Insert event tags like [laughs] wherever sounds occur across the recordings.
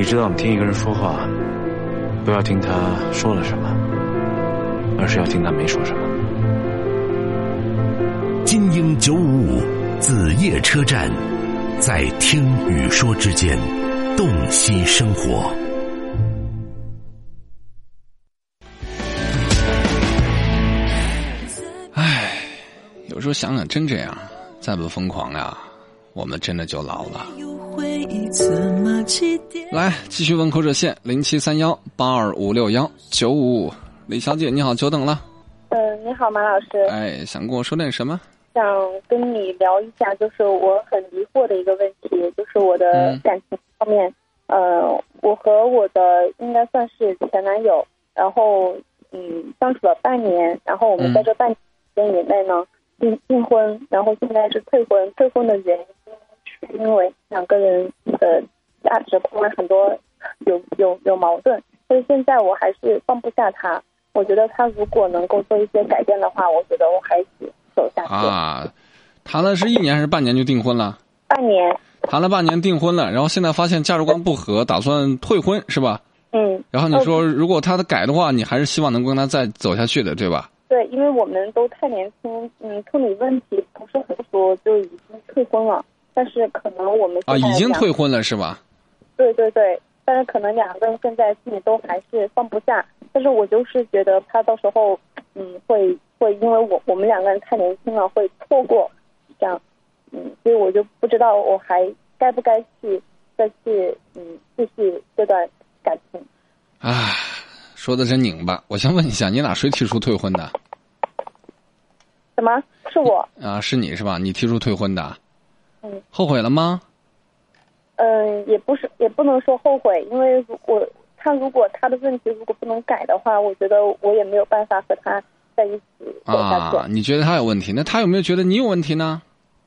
你知道，我们听一个人说话，不要听他说了什么，而是要听他没说什么。金鹰九五五子夜车站，在听与说之间，洞悉生活。唉，有时候想想，真这样，再不疯狂呀，我们真的就老了。来，继续问候热线零七三幺八二五六幺九五五，李小姐你好，久等了。嗯，你好，马老师。哎，想跟我说点什么？想跟你聊一下，就是我很疑惑的一个问题，就是我的感情方面。呃，我和我的应该算是前男友，然后嗯相处了半年，然后我们在这半年时间以内呢订订婚，然后现在是退婚。退婚的原因是因为两个人的价值观很多有有有矛盾，所以现在我还是放不下他。我觉得他如果能够做一些改变的话，我觉得我还是走下去。啊，谈了是一年还是半年就订婚了？半年。谈了半年订婚了，然后现在发现价值观不合，打算退婚是吧？嗯。然后你说，如果他的改的话，你还是希望能够跟他再走下去的，对吧？对，因为我们都太年轻，嗯，处理问题不是很多，就已经退婚了。但是可能我们啊，已经退婚了是吧？对对对，但是可能两个人现在心里都还是放不下。但是我就是觉得他到时候，嗯，会会因为我我们两个人太年轻了，会错过这样。嗯，所以我就不知道我还该不该去再去嗯继续这段感情。唉，说的真拧巴。我先问一下，你俩谁提出退婚的？什么？是我？啊，是你是吧？你提出退婚的？嗯。后悔了吗？嗯，也不是，也不能说后悔，因为如果他如果他的问题如果不能改的话，我觉得我也没有办法和他在一起走下去。啊，你觉得他有问题？那他有没有觉得你有问题呢？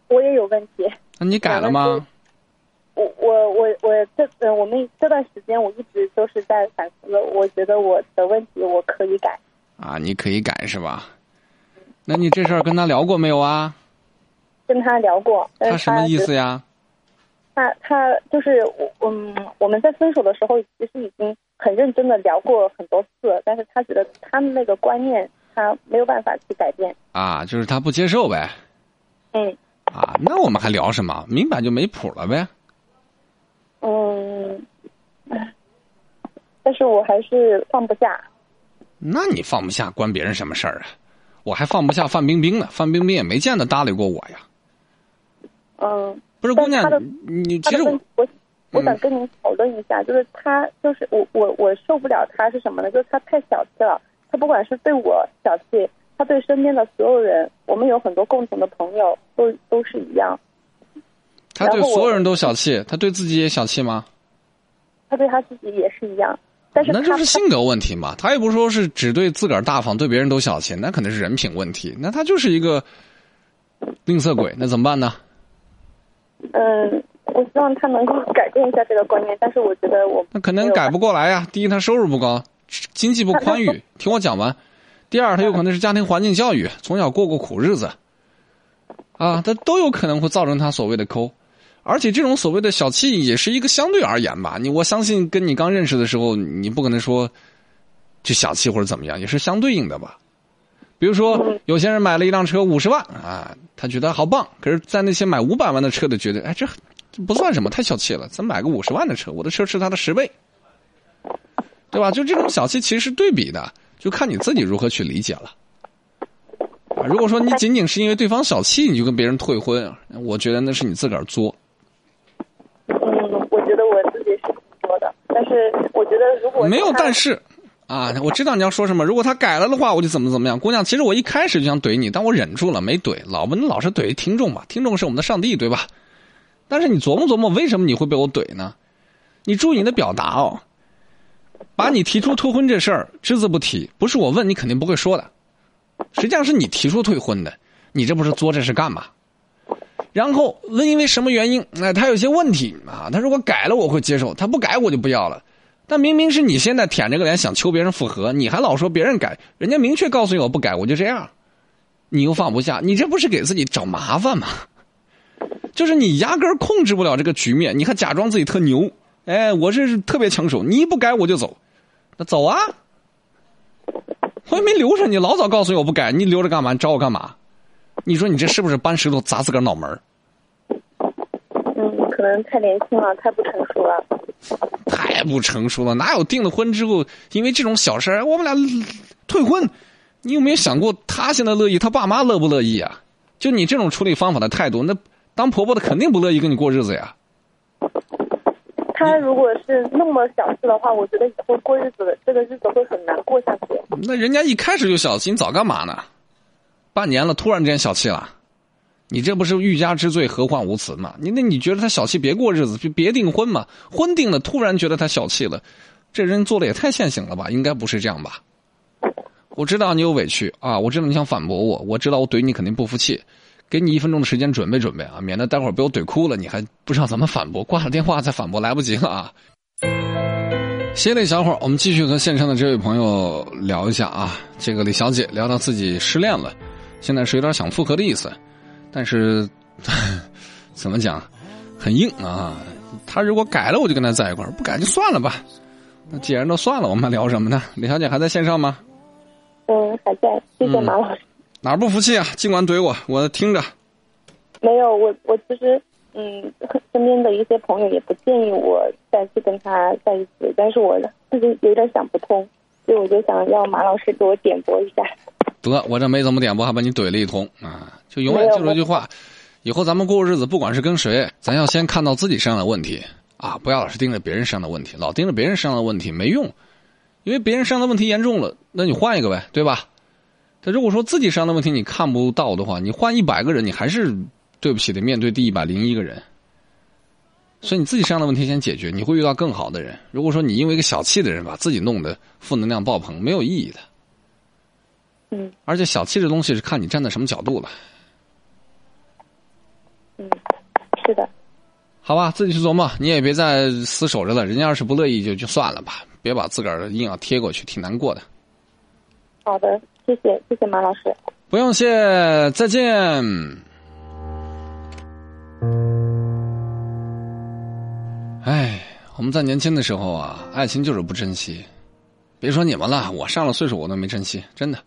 我也有问题。那你改了吗？我我我我这嗯，我们这段时间我一直都是在反思，我觉得我的问题我可以改。啊，你可以改是吧？那你这事儿跟他聊过没有啊？跟他聊过。他什么意思呀？他他就是我嗯，我们在分手的时候其实已经很认真的聊过很多次，但是他觉得他们那个观念他没有办法去改变。啊，就是他不接受呗。嗯。啊，那我们还聊什么？明摆就没谱了呗。嗯，但是我还是放不下。那你放不下，关别人什么事儿啊？我还放不下范冰冰呢，范冰冰也没见得搭理过我呀。嗯。不是姑娘，你其实我我想跟您讨论一下，就是他就是我我我受不了他是什么呢？就是他太小气了，他不管是对我小气。他对身边的所有人，我们有很多共同的朋友，都都是一样。他对所有人都小气，他对自己也小气吗？他对他自己也是一样，但是那就是性格问题嘛。他也不是说是只对自个儿大方，对别人都小气，那肯定是人品问题。那他就是一个吝啬鬼，那怎么办呢？嗯，我希望他能够改变一下这个观念，但是我觉得我那可能改不过来呀。第一，他收入不高，经济不宽裕。[laughs] 听我讲完。第二，他有可能是家庭环境教育，从小过过苦日子，啊，他都有可能会造成他所谓的抠，而且这种所谓的小气也是一个相对而言吧。你我相信跟你刚认识的时候，你不可能说就小气或者怎么样，也是相对应的吧。比如说，有些人买了一辆车五十万啊，他觉得好棒，可是，在那些买五百万的车的觉得，哎，这不算什么，太小气了。咱买个五十万的车，我的车是他的十倍，对吧？就这种小气其实是对比的。就看你自己如何去理解了。啊，如果说你仅仅是因为对方小气，你就跟别人退婚，我觉得那是你自个儿作。嗯，我觉得我自己是作的，但是我觉得如果没有但是，啊，我知道你要说什么。如果他改了的话，我就怎么怎么样。姑娘，其实我一开始就想怼你，但我忍住了，没怼。老不能老是怼听众吧？听众是我们的上帝，对吧？但是你琢磨琢磨，为什么你会被我怼呢？你注意你的表达哦。把你提出退婚这事儿只字不提，不是我问你肯定不会说的。实际上是你提出退婚的，你这不是作这是干嘛？然后问因为什么原因？哎，他有些问题啊，他如果改了我会接受，他不改我就不要了。但明明是你现在舔着个脸想求别人复合，你还老说别人改，人家明确告诉你我不改我就这样，你又放不下，你这不是给自己找麻烦吗？就是你压根儿控制不了这个局面，你还假装自己特牛。哎，我这是特别抢手，你不改我就走，那走啊！我也没留着你，老早告诉你我不改，你留着干嘛？找我干嘛？你说你这是不是搬石头砸自个儿脑门嗯，可能太年轻了，太不成熟了。太不成熟了，哪有订了婚之后因为这种小事儿我们俩退婚？你有没有想过他现在乐意，他爸妈乐不乐意啊？就你这种处理方法的态度，那当婆婆的肯定不乐意跟你过日子呀。他如果是那么小气的话，我觉得以后过日子的这个日子会很难过下去。那人家一开始就小气，你早干嘛呢？半年了，突然之间小气了，你这不是欲加之罪，何患无辞吗？你那你觉得他小气，别过日子，就别订婚嘛。婚定了，突然觉得他小气了，这人做的也太现行了吧？应该不是这样吧？我知道你有委屈啊，我知道你想反驳我，我知道我怼你肯定不服气。给你一分钟的时间准备准备啊，免得待会儿被我怼哭了，你还不知道怎么反驳。挂了电话再反驳来不及了啊！歇了一小会儿，我们继续和线上的这位朋友聊一下啊。这个李小姐聊到自己失恋了，现在是有点想复合的意思，但是 [laughs] 怎么讲，很硬啊。他如果改了，我就跟他在一块儿；不改就算了吧。那既然都算了，我们还聊什么呢？李小姐还在线上吗？嗯，还在。谢谢马老师。哪儿不服气啊？尽管怼我，我听着。没有，我我其实嗯，身边的一些朋友也不建议我再去跟他在一起，但是我自己有点想不通，所以我就想要马老师给我点拨一下。得，我这没怎么点拨，还把你怼了一通啊！就永远记住一句话：以后咱们过日子，不管是跟谁，咱要先看到自己身上的问题啊，不要老是盯着别人身上的问题，老盯着别人身上的问题没用，因为别人身上的问题严重了，那你换一个呗，对吧？他如果说自己身上的问题你看不到的话，你换一百个人，你还是对不起的面对第一百零一个人。所以你自己身上的问题先解决，你会遇到更好的人。如果说你因为一个小气的人把自己弄得负能量爆棚，没有意义的。嗯。而且小气这东西是看你站在什么角度了。嗯，是的。好吧，自己去琢磨，你也别再死守着了。人家要是不乐意，就就算了吧，别把自个儿硬要贴过去，挺难过的。好的。谢谢，谢谢马老师。不用谢，再见。哎，我们在年轻的时候啊，爱情就是不珍惜。别说你们了，我上了岁数我都没珍惜，真的。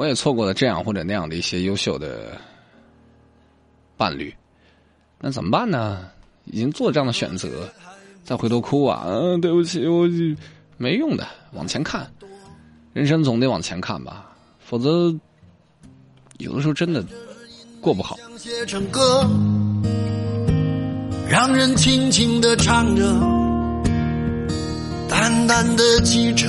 我也错过了这样或者那样的一些优秀的伴侣，那怎么办呢？已经做这样的选择，再回头哭啊，嗯，对不起，我没用的，往前看，人生总得往前看吧。否则，有的时候真的过不好。让人轻轻的唱着，淡淡的记着，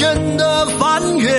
真的翻越